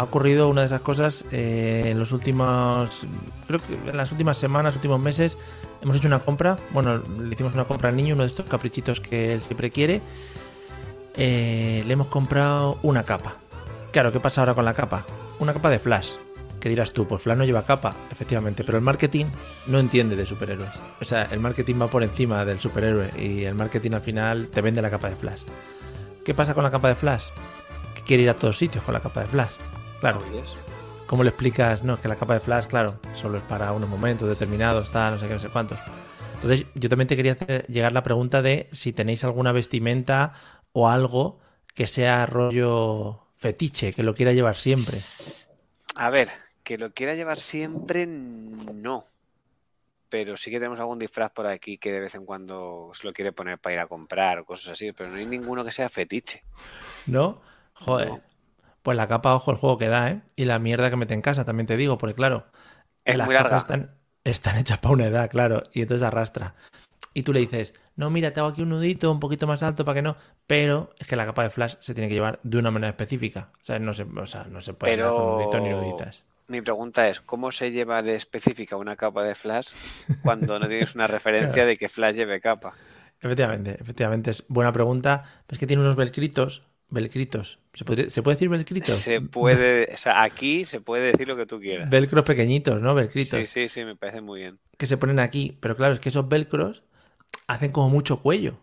Ha ocurrido una de esas cosas eh, en los últimos, creo que en las últimas semanas, últimos meses, hemos hecho una compra. Bueno, le hicimos una compra al niño, uno de estos caprichitos que él siempre quiere. Eh, le hemos comprado una capa. Claro, ¿qué pasa ahora con la capa? Una capa de Flash. ¿Qué dirás tú? Pues Flash no lleva capa, efectivamente, pero el marketing no entiende de superhéroes. O sea, el marketing va por encima del superhéroe y el marketing al final te vende la capa de Flash. ¿Qué pasa con la capa de Flash? Que quiere ir a todos sitios con la capa de Flash. Claro. ¿Cómo le explicas? No, es que la capa de Flash, claro, solo es para unos momentos determinados, está, no sé qué, no sé cuántos. Entonces, yo también te quería hacer llegar la pregunta de si tenéis alguna vestimenta o algo que sea rollo fetiche, que lo quiera llevar siempre. A ver, que lo quiera llevar siempre, no. Pero sí que tenemos algún disfraz por aquí que de vez en cuando se lo quiere poner para ir a comprar o cosas así, pero no hay ninguno que sea fetiche. ¿No? Joder. No. Pues la capa, ojo, el juego que da, ¿eh? Y la mierda que mete en casa, también te digo, porque claro, Es las muy capas están, están hechas para una edad, claro, y entonces arrastra. Y tú le dices, no, mira, te hago aquí un nudito un poquito más alto para que no, pero es que la capa de flash se tiene que llevar de una manera específica. O sea, no se, o sea, no se puede nuditos ni Pero nuditas. mi pregunta es, ¿cómo se lleva de específica una capa de Flash cuando no tienes una referencia Claro. de que Flash lleve capa? Efectivamente, efectivamente, es buena pregunta. Es que tiene unos velcritos, velcritos. ¿Se puede, ¿se puede decir velcritos? Se puede, o sea, aquí se puede decir lo que tú quieras. Velcros pequeñitos, ¿no? Velcritos. Sí, sí, sí, me parece muy bien. que se ponen aquí, pero claro, es que esos velcros hacen como mucho cuello.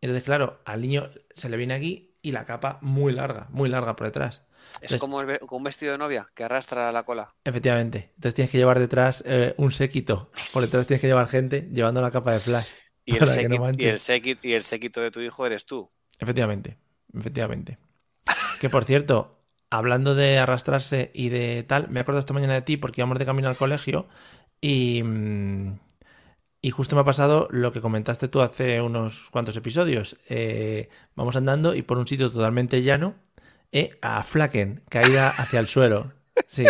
Entonces, claro, al niño se le viene aquí y la capa muy larga, muy larga por detrás. Es como, el como un vestido de novia que arrastra la cola. efectivamente, entonces tienes que llevar detrás eh, un séquito, por detrás tienes que llevar gente llevando la capa de flash Y no el séquito, y el séquito de tu hijo eres tú. Efectivamente, efectivamente. Que por cierto, hablando de arrastrarse y de tal, me acuerdo esta mañana de ti porque íbamos de camino al colegio y, mm, y justo me ha pasado lo que comentaste tú hace unos cuantos episodios. Eh, vamos andando y por un sitio totalmente llano, eh, a Flaken, caída hacia el suelo. Sí.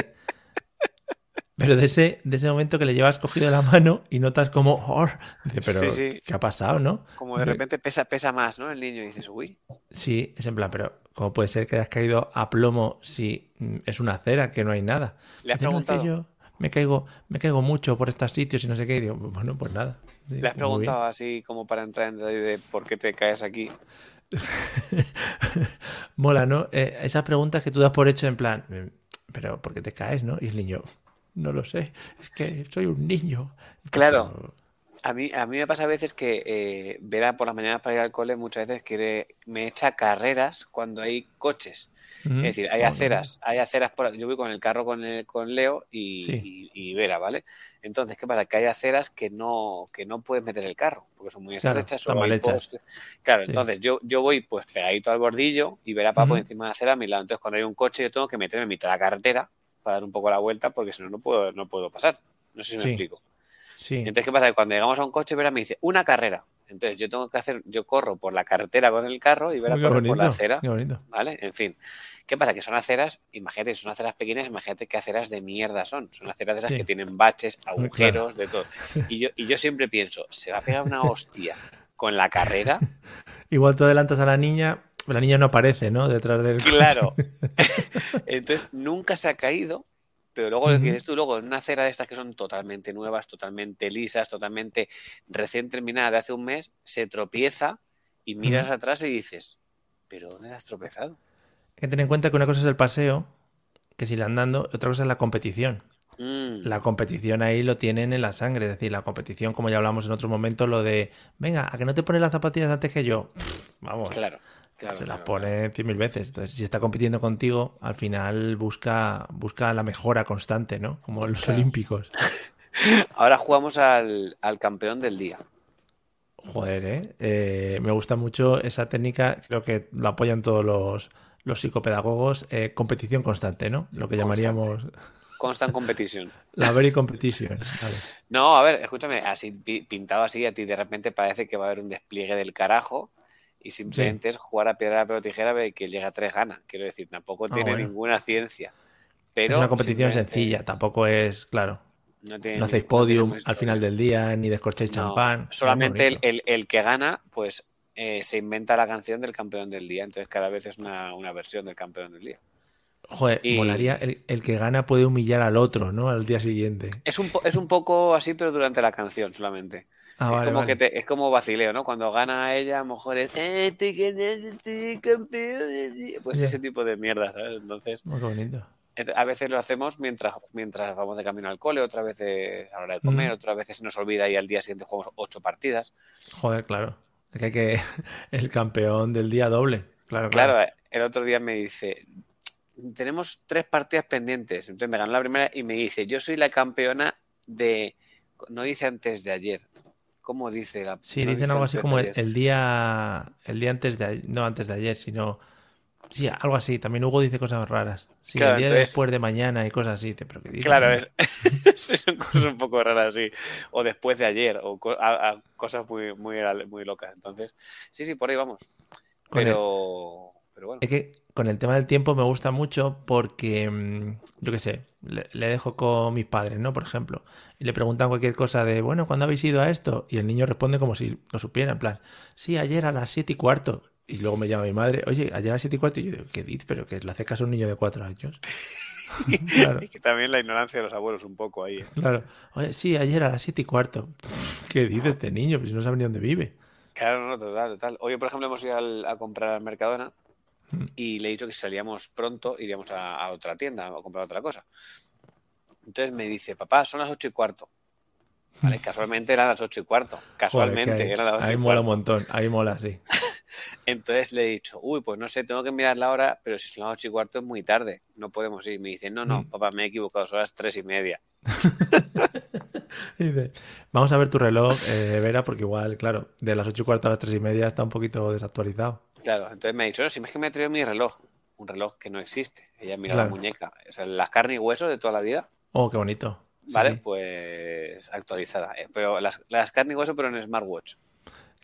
Pero de ese, de ese momento que le llevas cogido la mano y notas como, "Oh", dice, pero Sí, sí. ¿qué ha pasado, no? Como de repente pesa, pesa más, ¿no? El niño y dices, uy, Sí, es en plan, pero ¿cómo puede ser que hayas caído a plomo si mm, es una acera, que no hay nada? ¿le has Dice, "No, es que preguntado? yo me caigo, me caigo mucho por estos sitios y no sé qué. Y digo, bueno, pues nada. Sí, ¿Le has bien. preguntado así como para entrar en detalle de por qué te caes aquí? Mola, ¿no? Eh, esas preguntas que tú das por hecho en plan, "Mm, pero ¿por qué te caes, no? Y el niño, no lo sé, es que soy un niño. Claro. Pero- A mí, a mí me pasa a veces que eh, Vera por las mañanas para ir al cole muchas veces quiere, me echa carreras cuando hay coches. Mm, Es decir, hay aceras, hay aceras por yo voy con el carro con, el- con Leo y, Sí. y- y Vera, ¿vale? Entonces, ¿qué pasa? Que hay aceras que no, que no puedes meter el carro, porque son muy Claro, estrechas, solo mal hechas. Claro, Sí. entonces yo, yo voy pues pegadito al bordillo y Vera por Ujú. encima de la acera a mi lado. Entonces, cuando hay un coche, yo tengo que meterme en mitad de la carretera para dar un poco la vuelta, porque si no, no puedo, no puedo pasar. No sé si me Sí. explico. Sí, Entonces, ¿qué pasa? Que cuando llegamos a un coche, Vera me dice, una carrera. Entonces, yo tengo que hacer, yo corro por la carretera con el carro y Vera corre por la acera. qué bonito. ¿Vale? En fin. ¿Qué pasa? Que son aceras, imagínate, son aceras pequeñas, imagínate qué aceras de mierda son. Son aceras de esas Sí. que tienen baches, claro. agujeros, de todo. Y yo, y yo siempre pienso, se va a pegar una hostia con la carrera. Igual tú adelantas a la niña La niña no aparece, ¿no? Detrás del. Claro. Entonces nunca se ha caído, pero luego lo que dices tú, luego en una acera de estas que son totalmente nuevas, totalmente lisas, totalmente recién terminada de hace un mes, se tropieza y miras atrás y dices, ¿pero dónde has tropezado? Hay que tener en cuenta que una cosa es el paseo, que si le andando, otra cosa es la competición. Mm, La competición ahí lo tienen en la sangre, es decir, la competición, como ya hablamos en otro momento, lo de, venga, a que no te pones las zapatillas antes que yo. Pff, vamos, claro, claro. se las claro, pone cien mil veces. Entonces, si está compitiendo contigo, al final busca, busca la mejora constante, ¿no? Como los olímpicos. Ahora jugamos al, al campeón del día. Joder, ¿eh? Eh, Me gusta mucho esa técnica, creo que lo apoyan todos los, los psicopedagogos, eh, competición constante, ¿no? Lo que Constante. llamaríamos Constant competition. la very competition. Vale. No, a ver, escúchame, así pi- pintado así, a ti de repente parece que va a haber un despliegue del carajo y simplemente es jugar a piedra, papel o tijera, ver que llega a tres gana. Quiero decir, tampoco Ah, tiene bueno. ninguna ciencia. Pero es una competición sencilla, tampoco es, claro, No, tiene no hacéis no podium al final del día, ni descorchéis No, champán. solamente el, el- el que gana, pues eh, se inventa la canción del campeón del día. Entonces cada vez es una, una versión del campeón del día. Joder, y- molaría, el, el que gana puede humillar al otro, ¿no? Al día siguiente. Es un, es un poco así, pero durante la canción solamente. Ah, es, vale, como vale. que te- es como vacileo, ¿no? Cuando gana ella, a lo mejor es "Eh, te ganas, estoy campeón del día". Pues ese tipo de mierda, ¿sabes? Entonces, Oh, qué bonito. ent- a veces lo hacemos mientras, mientras vamos de camino al cole, otras veces a la hora de comer, Mm. otras veces se nos olvida y al día siguiente jugamos ocho partidas. Joder, claro. Es que hay que. El campeón del día doble. Claro, Claro, claro. eh, el otro día me dice, tenemos tres partidas pendientes. Entonces me ganó la primera y me dice, yo soy la campeona de... No dice antes de ayer. ¿Cómo dice la... Sí, no dicen dice algo así como el, día. El día antes de. No antes de ayer, sino. Sí, algo así. También Hugo dice cosas raras. Sí, Claro, el día entonces- después de mañana y cosas así. ¿Pero qué? Claro, es, sí, son cosas un poco raras así. O después de ayer, o co- a- a cosas muy, muy, muy locas. Entonces, sí, sí, por ahí vamos. Pero, pero bueno. Es que con el tema del tiempo me gusta mucho porque, mm, yo qué sé, le, le dejo con mis padres, ¿no? Por ejemplo, y le preguntan cualquier cosa de, bueno, ¿cuándo habéis ido a esto? Y el niño responde como si lo supiera, en plan, sí, ayer a las siete y cuarto. Y luego me llama mi madre, oye, ayer a las siete y cuarto. Y yo digo, ¿qué dices? Pero que le hace caso a un niño de cuatro años. claro, Es que también la ignorancia de los abuelos un poco ahí. ¿eh? claro. Oye, sí, ayer a las siete y cuarto. ¿Qué dice este niño? Pues no sabe ni dónde vive. Claro, no, total, total. Hoy, por ejemplo, hemos ido al- a comprar al Mercadona. Y le he dicho que si salíamos pronto iríamos a, a otra tienda a comprar otra cosa. Entonces me dice, papá, son las ocho y cuarto. Vale, casualmente eran las ocho y cuarto. Casualmente ahí, eran las ocho ahí y mola un montón, ahí mola, sí. Entonces le he dicho, uy, pues no sé, tengo que mirar la hora, pero si son las ocho y cuarto es muy tarde, no podemos ir. Me dice, no, no, Mm. papá, me he equivocado, son las tres y media. Dice, vamos a ver tu reloj, eh, Vera, porque igual, claro, de las ocho y cuarto a las tres y media está un poquito desactualizado. Claro, entonces me ha dicho, no, si es que me he traído mi reloj, un reloj que no existe. Ella mira Claro. la muñeca, o sea, las carnes y huesos de toda la vida. Oh, qué bonito. Vale, sí. pues actualizada. eh, Pero las, las carne y hueso, pero en smartwatch.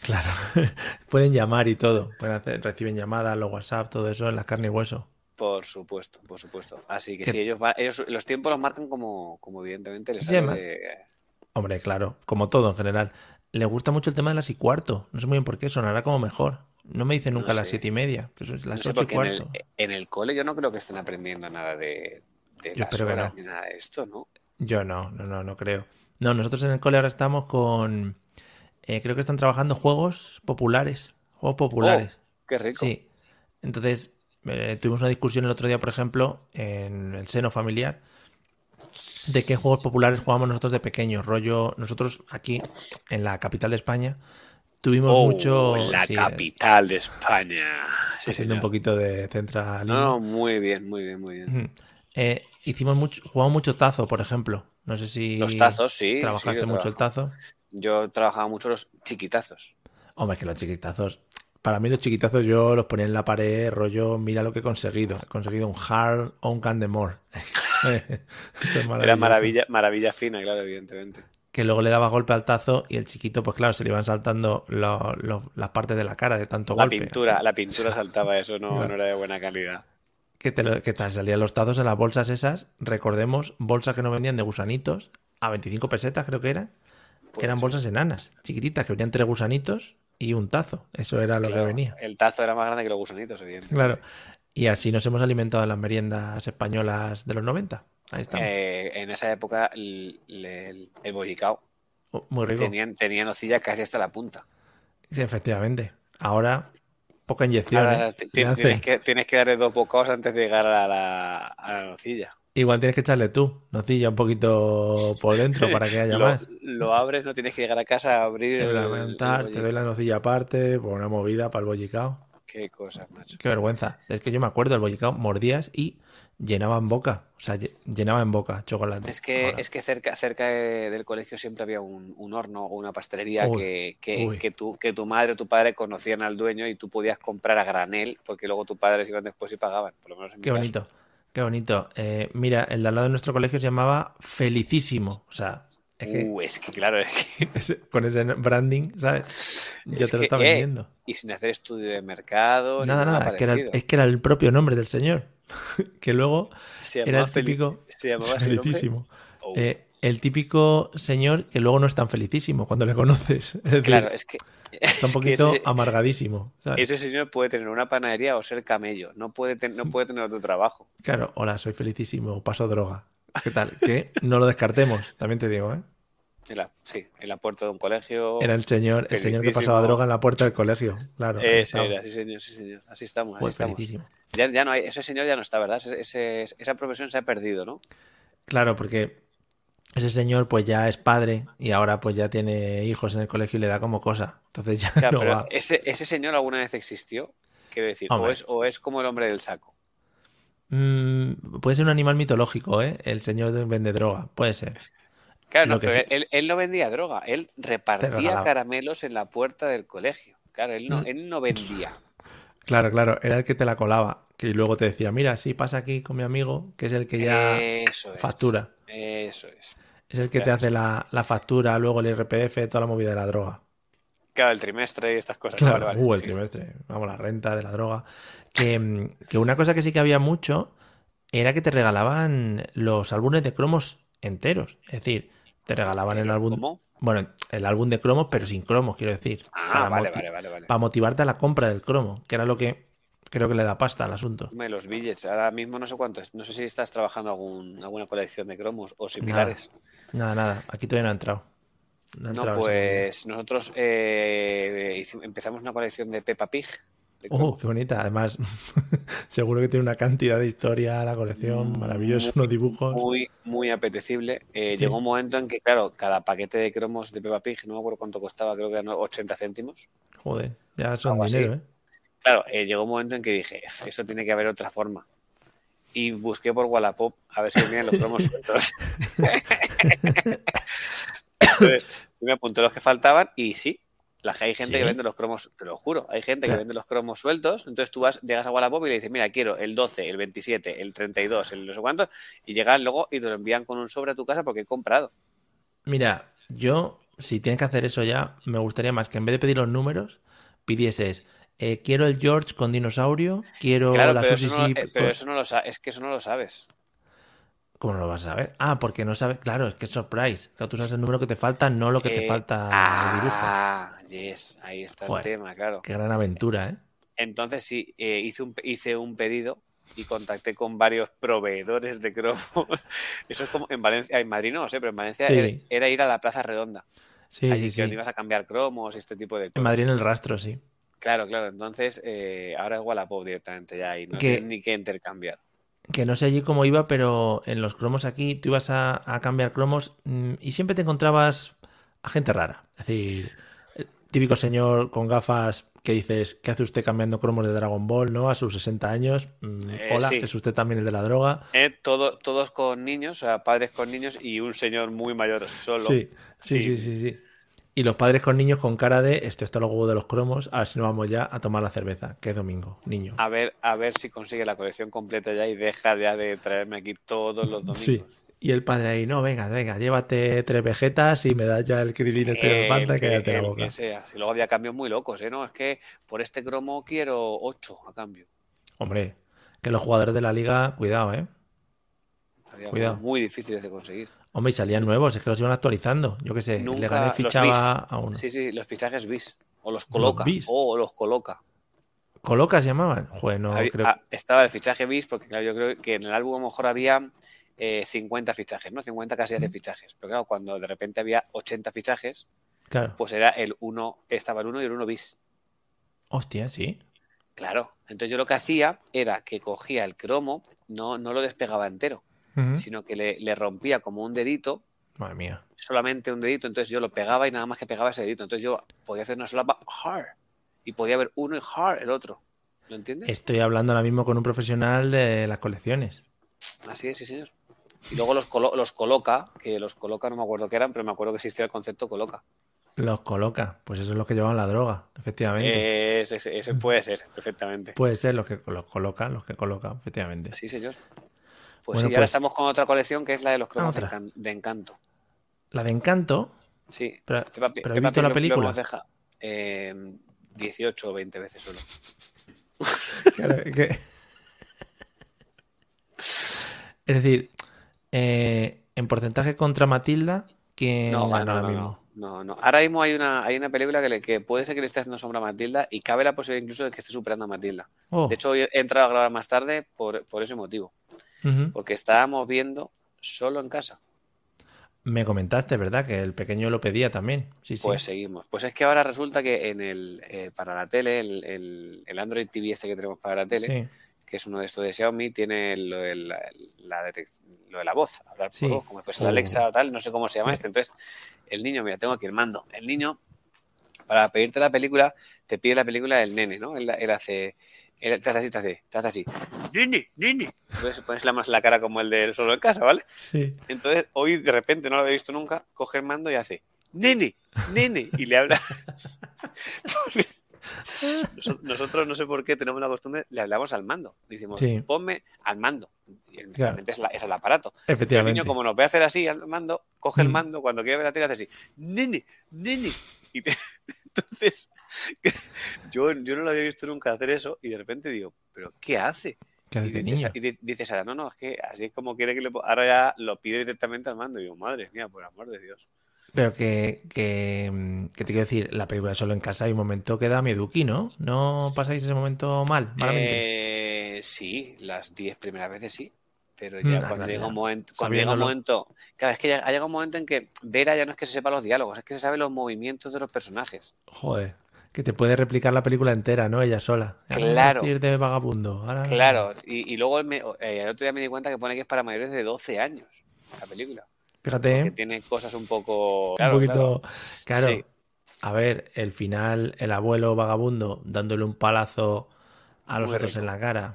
Claro. Pueden llamar y todo. Pueden hacer, reciben llamadas, los WhatsApp, todo eso en las carne y hueso. Por supuesto, por supuesto. Así que sí, ellos, va- ellos los tiempos los marcan como, como evidentemente les sale de... Hombre, claro, como todo en general. Le gusta mucho el tema de las y cuarto. No sé muy bien por qué, sonará como mejor. No me dice nunca No las siete y media. Pues No las ocho y porque en el, cuarto. en el cole yo no creo que estén aprendiendo nada de, de Yo las espero que horas no. ni nada de esto, ¿no? Yo no, no, no, no creo. No, nosotros en el cole ahora estamos con. eh, creo que están trabajando juegos populares. Juegos populares. Oh, qué rico. Sí. Entonces, eh, tuvimos una discusión el otro día, por ejemplo, en el seno familiar, de qué juegos populares jugábamos nosotros de pequeños. Rollo, nosotros aquí, en la capital de España, tuvimos Oh, mucho. la sí, capital de España. Sí, haciendo un señor. poquito de centralismo. No, no, muy bien, muy bien, muy bien. Eh, hicimos mucho, jugamos mucho tazo, por ejemplo. No sé si Los tazos, sí. trabajaste mucho el tazo. Yo trabajaba mucho los chiquitazos. Hombre, es que los chiquitazos. Para mí, los chiquitazos yo los ponía en la pared, rollo, mira lo que he conseguido. He conseguido un Hard on Candemore. Eso es Era maravilla, maravilla fina, claro, evidentemente. Que luego le daba golpe al tazo y el chiquito, pues claro, se le iban saltando lo- lo- las partes de la cara de tanto La golpe. pintura, la pintura saltaba, eso no, Claro. no era de buena calidad. Que te, lo- que te salían los tazos en las bolsas esas. Recordemos, bolsas que no vendían de gusanitos a 25 pesetas, creo que eran. Que Pues eran sí. bolsas enanas, chiquititas, que venían tres gusanitos y un tazo. Eso era lo que venía. El tazo era más grande que los gusanitos, evidentemente. Claro. Y así nos hemos alimentado en las meriendas españolas de los 90. Ahí estamos. Eh, en esa época el, el, el bollicao Oh, Muy rico. tenían, tenía nocilla casi hasta la punta. Sí, efectivamente. Ahora, poca inyección. Ahora ¿eh? tienes, que, tienes que darle dos bocados antes de llegar a la, a la nocilla. Igual tienes que echarle tú, nocilla un poquito por dentro para que haya lo, más. lo abres, no tienes que llegar a casa a abrir Te el, te doy la nocilla aparte, por una movida para el bollicao. Qué cosas, macho. Qué vergüenza. Es que yo me acuerdo, el bollicao mordías y llenaba en boca. O sea, lle- llenaba en boca chocolate. Es que, Ahora, es que cerca, cerca de- del colegio siempre había un, un horno o una pastelería Uy, que, que, uy. que tu, que tu madre o tu padre conocían al dueño y tú podías comprar a granel porque luego tus padres iban después y pagaban. Por lo menos en mi Qué caso. bonito, qué bonito. Eh, mira, el de al lado de nuestro colegio se llamaba Felicísimo. O sea, es que Uh, es que claro, es que, con ese branding, ¿sabes? Ya Es te lo está eh, vendiendo. y sin hacer estudio de mercado, Nada, nada, nada, es que, era, parecido. es que era el propio nombre del señor. que luego era el típico se felicísimo. Oh, Eh, el típico señor que luego no es tan felicísimo cuando le conoces. Es decir, claro, es que, está es un poquito ese, amargadísimo. ¿sabes? ese señor puede tener una panadería o ser camello, no puede, ten- no puede tener otro trabajo. Claro, hola, soy felicísimo, paso droga. ¿Qué tal? Que no lo descartemos, también te digo, ¿eh? En la, sí, en la puerta de un colegio. Era el señor, el señor que pasaba droga en la puerta del colegio. Claro. Ese era, sí señor, sí señor. Así estamos, así Pues estamos. Ya, ya no hay, ese señor ya no está, ¿verdad? Ese- ese- esa profesión se ha perdido, ¿no? Claro, porque ese señor pues ya es padre y ahora pues ya tiene hijos en el colegio y le da como cosa. Entonces ya Claro, no pero va. ese, ese señor alguna vez existió, quiero decir, o es, o es como el hombre del saco. Mm, puede ser un animal mitológico, ¿eh? El señor vende droga, puede ser. Claro, no, que pero sí- él, él no vendía droga, él repartía caramelos en la puerta del colegio. Claro, él no, Mm. él no vendía. Claro, claro, era el que te la colaba. Que luego te decía, mira, sí, pasa aquí con mi amigo, que es el que ya Eso es. factura. Eso es. Es el que te hace la, la factura, luego el IRPF, toda la movida de la droga. Claro, el trimestre y estas cosas. Claro, uh, el sí. trimestre, vamos, la renta de la droga. Que, mm, que una cosa que sí que había mucho era que te regalaban los álbumes de cromos enteros. Es decir, te regalaban el álbum, ¿Cómo? bueno, el álbum de cromos, pero sin cromos, quiero decir. Ah, vale, vale, vale, vale. para motivarte a la compra del cromo, que era lo que creo que le da pasta al asunto. Los billets, ahora mismo no sé cuántos, no sé si estás trabajando algún, alguna colección de cromos o similares. Nada, nada, aquí todavía no ha entrado. No pues nosotros eh, empezamos una colección de Peppa Pig. Oh, qué bonita. Además, seguro que tiene una cantidad de historia la colección, maravilloso, unos dibujos. Muy, muy apetecible. Eh, Sí. Llegó un momento en que, claro, cada paquete de cromos de Peppa Pig, no me acuerdo cuánto costaba, creo que eran 80 céntimos. Joder, ya son Algo así. dinero, ¿eh? Claro, eh, llegó un momento en que dije, eso tiene que haber otra forma. Y busqué por Wallapop a ver si venían los cromos sueltos. Entonces, me apunté los que faltaban y sí, la, hay gente ¿Sí? que vende los cromos, te lo juro, hay gente que vende los cromos sueltos, entonces tú vas, llegas a Wallapop y le dices, mira, quiero el 12, el 27, el 32, el no sé cuánto, y llegan luego y te lo envían con un sobre a tu casa porque he comprado. Mira, yo, si tienes que hacer eso ya, me gustaría más que en vez de pedir los números, pidieses, eh, quiero el George con dinosaurio, quiero Claro, la pero, Susie eso no, eh, pero eso no lo sabes, es que eso no lo sabes. ¿Cómo no lo vas a saber? Ah, porque no sabes, claro, es que es surprise. Claro, tú sabes el número que te falta, no lo que te Eh, falta. Ah, yes, ahí está Joder. el tema, claro. Qué gran aventura, ¿eh? Entonces sí, eh, hice, un, hice un pedido y contacté con varios proveedores de cromos. Eso es como en Valencia, en Madrid no sé, pero en Valencia Sí. era, era ir a la Plaza Redonda. Sí, Allí sí, que sí. ibas a cambiar cromos y este tipo de En cosas. Madrid en el rastro, sí. Claro, claro. Entonces eh, ahora es Wallapop directamente ya y no Que- ni que intercambiar. Que no sé allí cómo iba, pero en los cromos aquí tú ibas a, a cambiar cromos mm, y siempre te encontrabas a gente rara. Es decir, típico señor con gafas que dices, ¿qué hace usted cambiando cromos de Dragon Ball, no? A sus 60 años. Mm, Eh, hola, sí. ¿es usted también el de la droga? Eh, todo, todos con niños, o sea, padres con niños y un señor muy mayor solo. Sí, sí, sí, Sí. sí, sí. Y los padres con niños con cara de, esto está los huevos de los cromos, a ver si no vamos ya a tomar la cerveza, que es domingo, niño. A ver, a ver si consigue la colección completa ya y deja ya de traerme aquí todos los domingos. Sí. Y el padre ahí, no, venga, venga, llévate tres vegetas y me das ya el krilin este que falta que- cállate la el boca. que sea. Si luego había cambios muy locos, ¿eh? No, es que por este cromo quiero 8 a cambio. Hombre, que los jugadores de la liga, cuidado, ¿eh? Había Cuidado. muy difíciles de conseguir. Hombre, y salían nuevos, es que los iban actualizando. Yo qué sé, Nunca Leganés los fichaba a uno. Sí, sí, los fichajes bis. O los coloca. o los coloca. ¿Coloca se llamaban? Joder, no Había- creo. ah, estaba el fichaje bis, porque claro, yo creo que en el álbum a lo mejor había eh, 50 fichajes, ¿no? 50 casillas de fichajes. Pero claro, cuando de repente había 80 fichajes, Claro. pues era el 1, estaba el 1 y el 1 bis. Hostia, sí. Claro. Entonces yo lo que hacía era que cogía el cromo, no, no lo despegaba entero, Sino que le, le rompía como un dedito, Madre mía. solamente un dedito, entonces yo lo pegaba y nada más que pegaba ese dedito. Entonces yo podía hacer una solapa hard y podía ver uno y hard el otro. ¿Lo entiendes? Estoy hablando ahora mismo con un profesional de las colecciones. Así es, sí, señor. Y luego los, colo- los coloca, que los coloca no me acuerdo qué eran, pero me acuerdo que existía el concepto coloca. Los coloca. Pues eso es lo que llevan la droga, efectivamente. Ese, ese- ese puede ser, perfectamente. Puede ser los que los coloca, los que coloca, efectivamente. Sí, señor. Pues Bueno, sí, y ahora pues- estamos con otra colección que es la de los cromos de, encanto. La de Encanto, Sí. pero, Peppa Pi- pero ¿has Peppa visto Pig la lo película? deja- eh, 18 o 20 veces solo. Es decir, eh, en porcentaje contra Matilda, que No, gana no, ahora no, mismo. no, no, no. Ahora mismo hay una, hay una película que, le- que puede ser que le esté haciendo sombra a Matilda y cabe la posibilidad incluso de que esté superando a Matilda. Oh, De hecho, hoy he entrado a grabar más tarde por, por ese motivo. Porque estábamos viendo solo en casa. Me comentaste, ¿verdad? Que el pequeño lo pedía también. Sí, sí. Pues seguimos. Pues es que ahora resulta que en el eh, para la tele, el, el- el Android TV este que tenemos para la tele, Sí. que es uno de estos de Xiaomi, tiene lo de la, lo de la voz, hablar por voz, como si fuese la Oh. Alexa o tal, no sé cómo se llama este. Entonces, el niño, mira, tengo aquí el mando. El niño, para pedirte la película, te pide la película del nene, ¿no? Él, él hace, te hace así, te hace, te hace así. Nene, nene. Entonces pones la la cara como el de solo en casa, ¿vale? Sí. Entonces, hoy de repente, no lo había visto nunca, coge el mando y hace, nene, nene, y le habla. Noso- Nosotros, no sé por qué, tenemos la costumbre, le hablamos al mando. Decimos, Sí. ponme al mando. Y Claro. realmente es, la- es el aparato. El Efectivamente. niño, como nos ve hacer así al mando, coge el Mm. mando, cuando quiere ver la tele, hace así, nene, nene. Y te- entonces, yo, yo no lo había visto nunca hacer eso, y de repente digo, ¿pero qué hace? ¿Qué Y haces de dice, niño? Sa- y di- dice Sara, no, no, es que así es como quiere que le... Ahora ya lo pide directamente al mando. Y digo, madre mía, por amor de Dios. Pero que, que, que te quiero decir, la película solo en casa hay un momento que da mieduki, ¿no? ¿No pasáis ese momento mal, malamente? Eh, sí, las 10 primeras veces sí. Pero Mm, ya cuando llega un momento, cuando llega un momento, claro, es que ya ha llegado un momento en que Vera ya no es que se sepa los diálogos, es que se sabe los movimientos de los personajes. Joder, que te puede replicar la película entera, ¿no? Ella sola. Claro. de vagabundo. ahora- Claro, y, y luego me- eh, el otro día me di cuenta que pone que es para mayores de 12 años la película. Fíjate, Que tiene cosas un poco... un Claro, poquito. Claro. Sí. A ver, el final, el abuelo vagabundo dándole un palazo a los Muy otros rico. en la cara.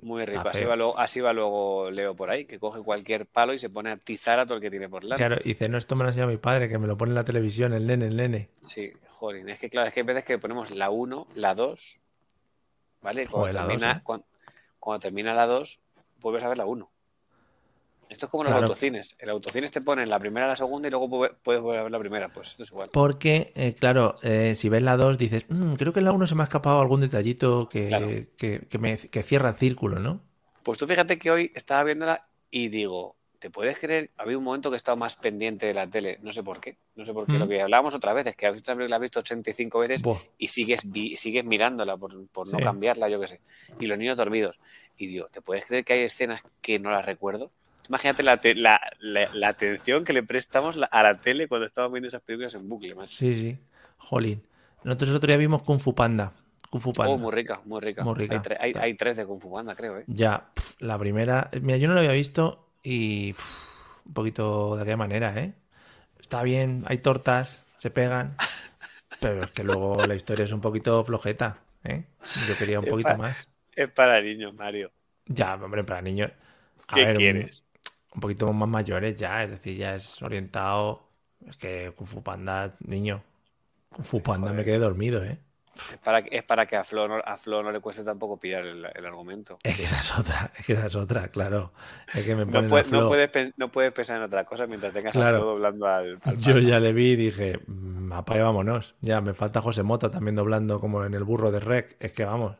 Muy rico. Así va, luego, así va luego Leo por ahí, que coge cualquier palo y se pone a atizar a todo el que tiene por delante. Claro, y dice, no, esto me lo ha enseñado mi padre, que me lo pone en la televisión, el nene, el nene. Sí, jolín. Es que claro, es que hay veces que ponemos la 1, la 2, ¿vale? Cuando, Joder, la termina, dos, ¿eh? cuan- cuando, termina la 2, vuelves a ver la 1. Esto es como los Claro. autocines. El autocines te pone la primera, la segunda y luego pu- puedes volver a ver la primera. Pues esto es igual. Porque, eh, claro, eh, si ves la 2 dices, "Mm, creo que en la 1 se me ha escapado algún detallito que, Claro. que, que me, que cierra el círculo, ¿no? Pues tú fíjate que hoy estaba viéndola y digo, ¿te puedes creer? Había un momento que he estado más pendiente de la tele. No sé por qué. No sé por qué. Mm. Lo que hablábamos otra vez es que la has visto 85 veces Buah. y sigues, sigues mirándola por, por no Sí. cambiarla, yo qué sé. Y los niños dormidos. Y digo, ¿te puedes creer que hay escenas que no las recuerdo? Imagínate la, te- la, la- la atención que le prestamos a la tele cuando estábamos viendo esas películas en bucle, macho. Sí, sí. Jolín. Nosotros el otro día vimos Kung Fu Panda. Kung Fu Panda. Oh, muy rica, muy rica. Muy rica. Hay, tre- hay- Está. hay tres de Kung Fu Panda, creo, ¿eh? Ya, pf, la primera. Mira, yo no la había visto y pf, un poquito de aquella manera, ¿eh? Está bien, hay tortas, se pegan, pero es que luego la historia es un poquito flojeta, ¿eh? Yo quería un Es poquito más. Es para niños, Mario. Ya, hombre, para niños. A ¿Qué ver, quieres? Un, poquito más mayores ya, es decir, ya es orientado. Es que Kung Fu Panda, niño. Kung Fu Panda me quedé dormido, ¿eh? Es para, que- es para que a Flo, no, a Flo no le cueste tampoco pillar el, el argumento. Es que esa es otra, es que esa es otra, claro. Es que me No, puedes, no puedes pensar en otra cosa mientras tengas Claro. a Flo doblando al, al Yo ya le vi y dije, "Mm, apague, vámonos. Ya, me falta José Mota también doblando como en el burro de Rec. Es que vamos.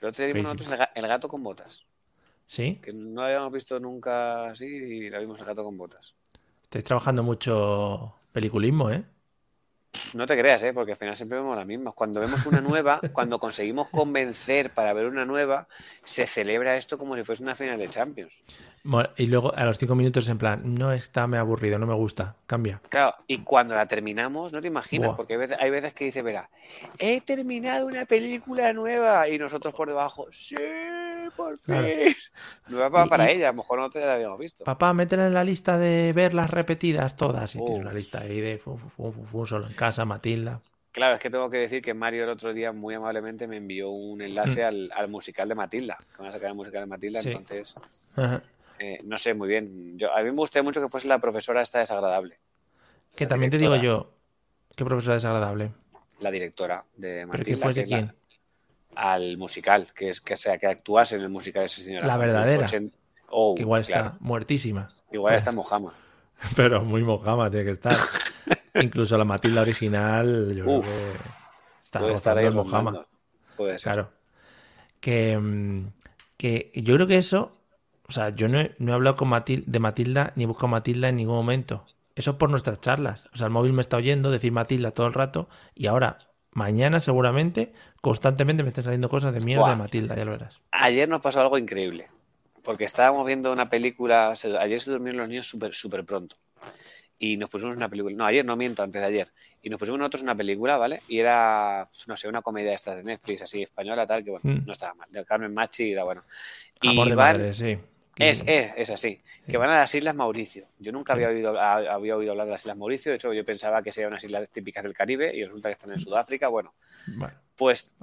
Nosotros el gato con botas. ¿Sí? Que no lo habíamos visto nunca así y la vimos el gato con botas. Estáis trabajando mucho peliculismo, ¿eh? No te creas, ¿eh? porque al final siempre vemos las mismas. Cuando vemos una nueva, cuando conseguimos convencer para ver una nueva, se celebra esto como si fuese una final de Champions. Y luego a los cinco minutos en plan, no está, me aburrido, no me gusta, cambia. Claro, y cuando la terminamos, no te imaginas, porque hay veces, hay veces que dice, verá, he terminado una película nueva y nosotros por debajo, sí, por fin. Nueva para ella, a lo mejor no te la habíamos visto. Papá, métela en la lista de verlas repetidas todas. Y tienes una lista ahí de fun, fun, fun, solo en casa, Matilda. Claro, es que tengo que decir que Mario el otro día muy amablemente me envió un enlace mm. al, musical de Matilda. Que van a sacar el musical de Matilda, entonces... Eh, no sé muy bien. Yo, a mí me gustaría mucho que fuese la profesora esta desagradable. Que también te digo yo, ¿qué profesora desagradable? La directora de Matilda. ¿Pero que fuese quién? Al musical, que es que sea que actuase en el musical ese señor. La verdadera. Oh, que igual está muertísima. Igual está mojama. Pero muy mojama tiene que estar. Incluso la Matilda original, yo creo que está rozando el mojama. Puede ser. Claro. Que, mm, que yo creo que eso o sea, yo no he, hablado con de Matilda ni busco a Matilda en ningún momento. Eso es por nuestras charlas. O sea, el móvil me está oyendo decir Matilda todo el rato y ahora, mañana seguramente, constantemente me están saliendo cosas de mierda de Matilda, ya lo verás. Ayer nos pasó algo increíble. Porque estábamos viendo una película, ayer se durmieron los niños súper súper pronto. Y nos pusimos una película, no, ayer no miento, antes de ayer. Y nos pusimos nosotros una película, ¿vale? Y era, no sé, una comedia esta de Netflix, así, española, tal, que bueno, mm. no estaba mal. De Carmen Machi era bueno. Y Amor de madre, sí. Es, es, es, así. Que van a las Islas Mauricio. Yo nunca había oído, había oído hablar de las Islas Mauricio. De hecho, yo pensaba que serían unas islas típicas del Caribe y resulta que están en Sudáfrica. Bueno, pues.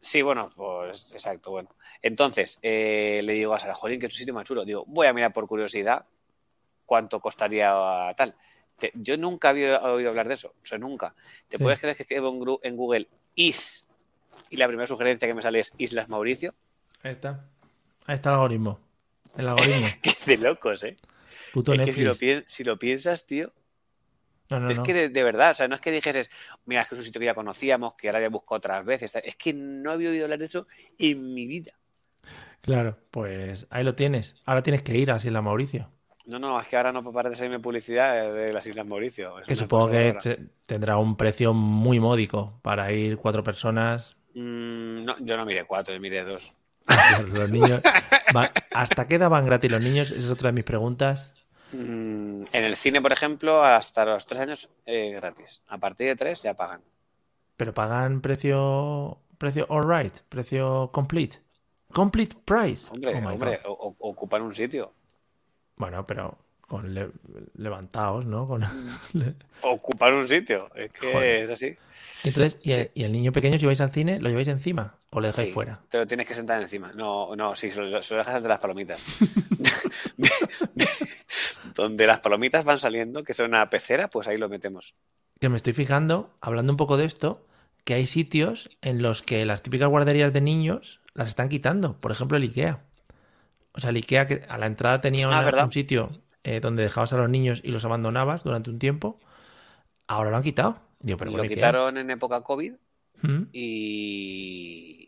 Sí, bueno, pues exacto. Bueno, entonces eh, le digo a Sara, Jolín, que es un sitio más chulo. Digo, voy a mirar por curiosidad cuánto costaría tal. yo nunca había oído hablar de eso. O sea, nunca. ¿Te puedes creer que escribo en Google Is y la primera sugerencia que me sale es Islas Mauricio? Ahí está. Ahí está el algoritmo. El algoritmo. Qué de locos, ¿eh? Puto es Netflix. Que si, lo piensas, tío. No, no, es que de, verdad, o sea, no es que dijeses, mira, es que es un sitio que ya conocíamos, que ahora ya buscado otras veces. Es que no había oído hablar de eso en mi vida. Claro, pues ahí lo tienes. Ahora tienes que ir a las Islas Mauricio. No, no, es que ahora no parece serme publicidad de las Islas Mauricio. que supongo que tendrá un precio muy módico para ir cuatro personas. Mm, no, yo no miré cuatro, yo miré dos. Los niños. ¿Hasta qué daban gratis los niños? Esa es otra de mis preguntas. Mm, en el cine, por ejemplo, hasta los tres años eh, gratis. A partir de tres ya pagan. Pero pagan precio. Precio all right, precio complete. Complete price. Hombre, oh hombre ocupan un sitio. Bueno, pero con levantados, ¿no? Con... Ocupar un sitio, es que es así. Entonces, ¿y, el, niño pequeño, si vais al cine, lo lleváis encima o lo dejáis fuera? Te lo tienes que sentar encima. No, no, sí, se lo, dejas entre las palomitas. Donde las palomitas van saliendo, que son una pecera, pues ahí lo metemos. Que me estoy fijando, hablando un poco de esto, que hay sitios en los que las típicas guarderías de niños las están quitando. Por ejemplo, el IKEA. O sea, el IKEA que a la entrada tenía ah, un sitio eh, donde dejabas a los niños y los abandonabas durante un tiempo, ahora lo han quitado. pero lo quitaron en época COVID ¿Mm? y,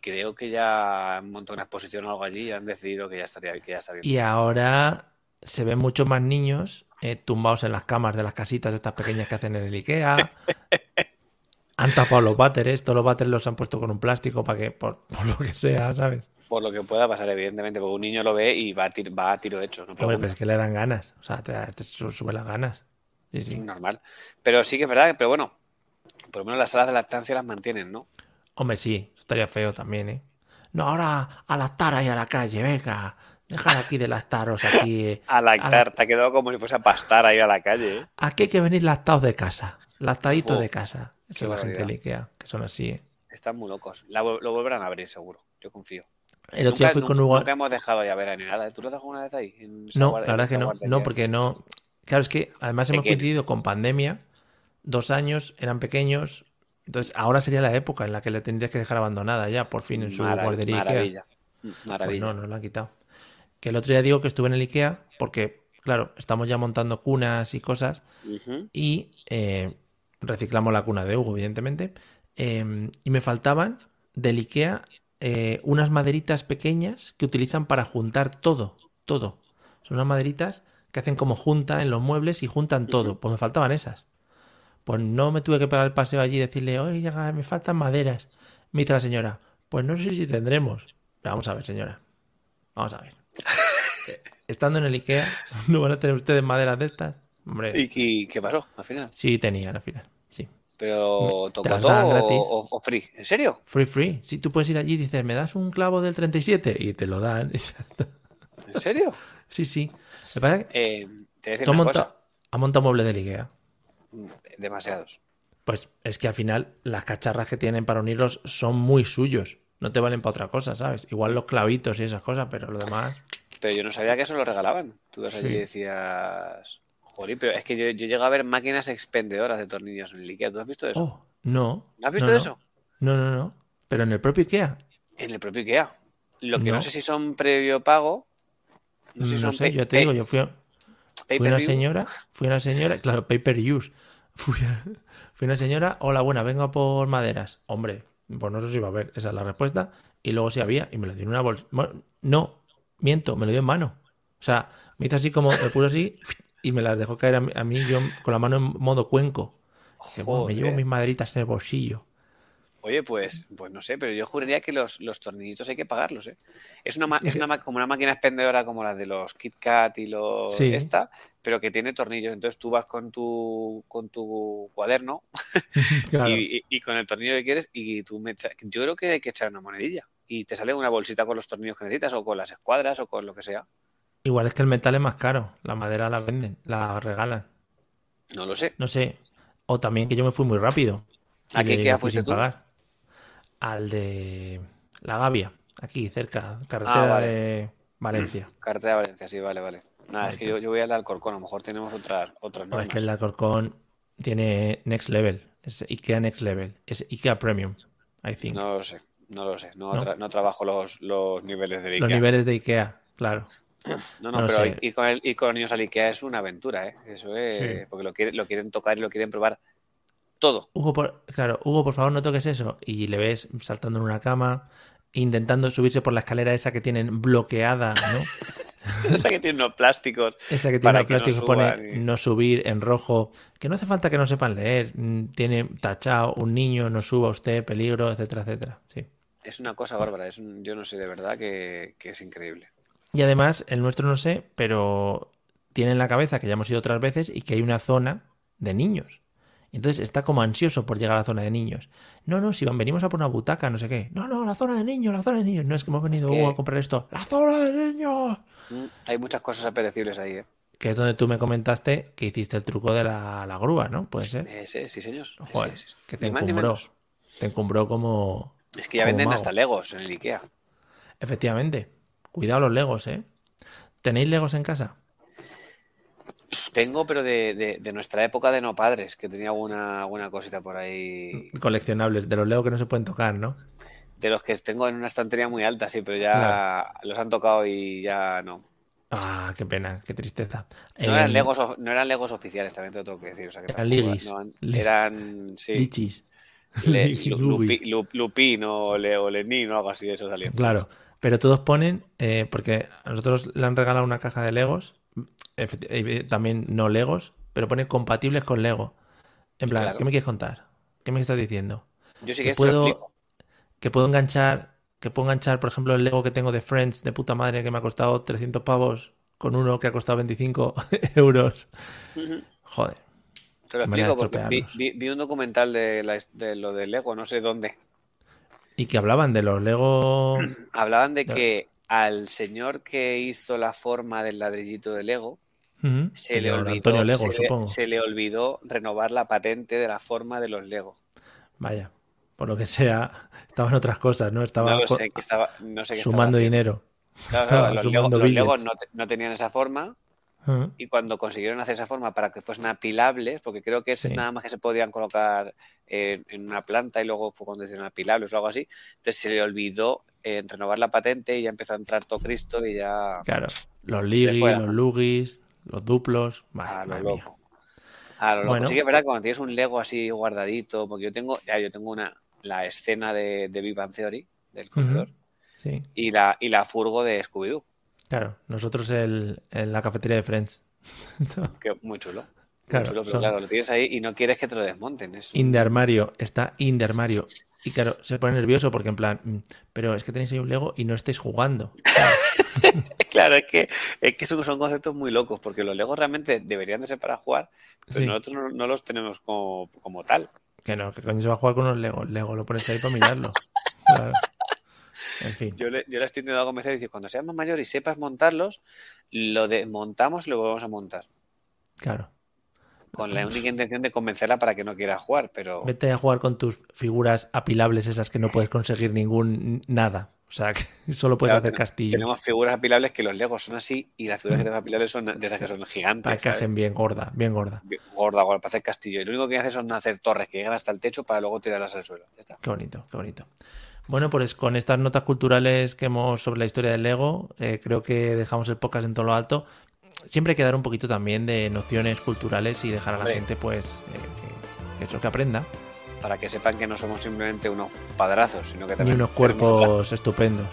creo que ya han montado una exposición o algo allí y han decidido que ya estaría que ya está bien. Y ahora se ven muchos más niños eh, tumbados en las camas de las casitas estas pequeñas que hacen en el Ikea. han tapado los váteres, todos los váteres los han puesto con un plástico para que, por lo que sea, ¿sabes? por lo que pueda pasar, evidentemente, porque un niño lo ve y va a, tiro, va a tiro hecho. No pero es que le dan ganas, o sea, te, te sube las ganas. Sí, sí. Normal. Pero sí que es verdad, pero bueno, por lo menos las salas de lactancia las mantienen, ¿no? Hombre, sí, estaría feo también, ¿eh? No, ahora a lactar ahí a la calle, venga. Dejar aquí de lactaros aquí. a lactar, te ha quedado como si fuese a pastar ahí a la calle, ¿eh? Aquí hay que venir lactados de casa, lactaditos de casa. Eso es la gente de Ikea, que son así, ¿eh? Están muy locos. lo volverán a abrir, seguro. Yo confío. El otro día fui con Hugo. Nunca hemos dejado ya ver ni nada. ¿Tú lo has dejado una vez ahí? no, la verdad es que no. No, porque no. Claro, es que además hemos coincidido con pandemia. Dos años, eran pequeños. Entonces, ahora sería la época en la que le tendrías que dejar abandonada ya, por fin, en su guardería. Maravilla. Pues maravilla. no, no lo han quitado. Que el otro día digo que estuve en el IKEA porque, claro, estamos ya montando cunas y cosas. Y eh, reciclamos la cuna de Hugo, evidentemente. Eh, y me faltaban del IKEA eh, unas maderitas pequeñas que utilizan para juntar todo, todo. Son unas maderitas que hacen como junta en los muebles y juntan todo. Pues me faltaban esas. Pues no me tuve que pegar el paseo allí y decirle, oye, me faltan maderas. Me dice la señora, pues no sé si tendremos. Vamos a ver, señora. Vamos a ver. Estando en el IKEA, ¿no van a tener ustedes maderas de estas? Hombre. ¿Y, qué pasó al final? Sí, tenían al final. Sí. Pero tocó todo o, o, free. ¿En serio? Free, free. Si tú puedes ir allí y dices, ¿me das un clavo del 37? Y te lo dan. ¿En serio? Sí, sí. Me parece eh, te voy a Ha montado muebles de IKEA. Demasiados. Pues es que al final las cacharras que tienen para unirlos son muy suyos. No te valen para otra cosa, ¿sabes? Igual los clavitos y esas cosas, pero lo demás. Pero yo no sabía que eso lo regalaban. Tú vas allí y decías. Joder, pero es que yo, yo llego a ver máquinas expendedoras de tornillos en el IKEA. ¿Tú has visto eso? Oh, no. ¿No has visto eso? No, no, no. Pero en el propio IKEA. En el propio IKEA. Lo que no, sé si son previo pago. No, sé, sé yo te digo, yo fui a, fui una señora, fui una señora, claro, pay per use. Fui, fui una señora, hola, buena, vengo por maderas. Hombre, pues no sé si va a haber, esa es la respuesta. Y luego si había, y me lo dio en una bolsa. no, miento, me lo dio en mano. O sea, me hizo así como, me puso así y me las dejó caer a mí, yo con la mano en modo cuenco. me llevo mis maderitas en el bolsillo. Oye, pues, pues no sé, pero yo juraría que los, los tornillitos hay que pagarlos, ¿eh? Es una, es una como una máquina expendedora como la de los KitKat y los esta, pero que tiene tornillos. Entonces tú vas con tu con tu cuaderno y, con el tornillo que quieres y tú me yo creo que hay que echar una monedilla y te sale una bolsita con los tornillos que necesitas o con las escuadras o con lo que sea. Igual es que el metal es más caro, la madera la venden, la regalan. No lo sé. No sé. O también que yo me fui muy rápido. ¿A qué, qué fuiste tú? Pagar al de La Gavia, aquí cerca, carretera ah, de Valencia. Carretera de Valencia, sí, vale, vale. Nada, es que yo, voy al Alcorcón, a lo mejor tenemos otras otras es que el Alcorcón tiene Next Level, es IKEA Next Level, es IKEA Premium, I think. No lo sé, no lo sé, no, trabajo los, los niveles de IKEA. Los niveles de IKEA, claro. No, no, pero y con, el, y con niños al IKEA es una aventura, ¿eh? Eso es, porque lo, quieren, lo quieren tocar y lo quieren probar todo. Hugo, por, claro, Hugo, por favor, no toques eso. Y le ves saltando en una cama, intentando subirse por la escalera esa que tienen bloqueada, ¿no? esa que tiene unos plásticos. Esa que tiene unos plásticos pone no subir en rojo. Que no hace falta que no sepan leer. Mm, tiene tachado un niño, no suba usted, peligro, etcétera, etcétera. Sí. Es una cosa bárbara. Es yo no sé de verdad que, que es increíble. Y además, el nuestro no sé, pero tiene en la cabeza que ya hemos ido otras veces y que hay una zona de niños. Entonces está como ansioso por llegar a la zona de niños. No, no, si venimos a por una butaca, no sé qué. No, no, la zona de niños, la zona de niños. No es que hemos venido a comprar esto. ¡La zona de niños! Mm, hay muchas cosas apetecibles ahí, ¿eh? Que es donde tú me comentaste que hiciste el truco de la, grúa, ¿no? Puede ser. sí, sí, señor. Joder, que te encumbró. Te encumbró como. Es que ya venden hasta Legos en el IKEA. Efectivamente. Cuidado los Legos, ¿eh? ¿Tenéis Legos en casa? Tengo, pero de, nuestra época de no padres, que tenía alguna, alguna cosita por ahí. Coleccionables, de los Lego que no se pueden tocar, ¿no? De los que tengo en una estantería muy alta, sí, pero ya los han tocado y ya no. Ah, qué pena, qué tristeza. No, eran, legos, no eran legos oficiales, también te lo tengo que decir. O sea, que eran ligis. eran, sí. Lichis. Lupin o, Lenin o algo así de eso salió. Claro, pero todos ponen, eh, porque a nosotros le han regalado una caja de legos también no Legos, pero pone compatibles con Lego. En plan, ¿qué me quieres contar? ¿Qué me estás diciendo? Yo sí que, puedo que puedo enganchar, que puedo enganchar, por ejemplo, el Lego que tengo de Friends de puta madre que me ha costado 300 pavos con uno que ha costado 25 euros. Joder. Te lo explico porque vi, un documental de, de lo de Lego, no sé dónde. Y que hablaban de los Lego. hablaban de que al señor que hizo la forma del ladrillito de Lego, se, le olvidó, se, le, olvidó renovar la patente de la forma de los Lego. Vaya, por lo que sea, estaban otras cosas, ¿no? Estaba, no sé, estaba sumando dinero. los, Legos no, tenían esa forma. Y cuando consiguieron hacer esa forma para que fuesen apilables, porque creo que es nada más que se podían colocar en, una planta y luego fue cuando hicieron apilables o algo así, entonces se le olvidó en renovar la patente y ya empezó a entrar todo Cristo y ya. Claro, los ligis, los lugis, los duplos. a lo loco. A lo loco. Sí que es verdad cuando tienes un Lego así guardadito, porque yo tengo, ya yo tengo una, la escena de, de Big Theory, del corredor, sí. y, la, y la furgo de Scooby-Doo. Claro, nosotros el, en la cafetería de Friends. que muy chulo. Claro, chulo, pero son- claro, lo tienes ahí y no quieres que te lo desmonten. Es un- In de armario, está in de armario. Y claro, se pone nervioso porque en plan, "Mm, pero es que tenéis ahí un Lego y no estáis jugando. Claro, es que, es que son, son conceptos muy locos, porque los Legos realmente deberían de ser para jugar, pero Sí. nosotros no, no los tenemos como, como tal. Que no, que coño se va a jugar con unos Lego. Lego lo pones ahí para mirarlo. Claro. En fin. Yo le, yo estoy intentando convencer y decir, cuando seas más mayor y sepas montarlos, lo desmontamos y lo volvemos a montar. Claro. Con la única intención de convencerla para que no quiera jugar, pero Vete a jugar con tus figuras apilables, esas que no puedes conseguir ningún nada. O sea, que solo puedes Claro, hacer castillos. tenemos figuras apilables que los Legos son así y las figuras que tenemos apilables son de esas que son gigantes. Para que hacen bien gorda, bien gorda. Gorda, gorda, para hacer castillo. Y lo único que hace son hacer torres que llegan hasta el techo para luego tirarlas al suelo. Ya está. Qué bonito, qué bonito. Bueno, pues con estas notas culturales que hemos sobre la historia del Lego, eh, creo que dejamos el podcast en todo lo alto. Siempre hay que dar un poquito también de nociones culturales y dejar a la Hombre. gente, pues, eh, que, que eso que aprenda. Para que sepan que no somos simplemente unos padrazos, sino que Ni también unos tenemos otras- cuerpos estupendos.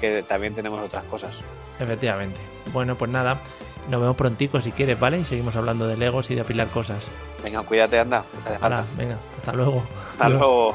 que también tenemos otras cosas. Efectivamente. Bueno, pues nada, nos vemos prontico si quieres, ¿vale? Y seguimos hablando de Legos y de apilar cosas. Venga, cuídate, anda. te venga, hasta luego. Hasta luego.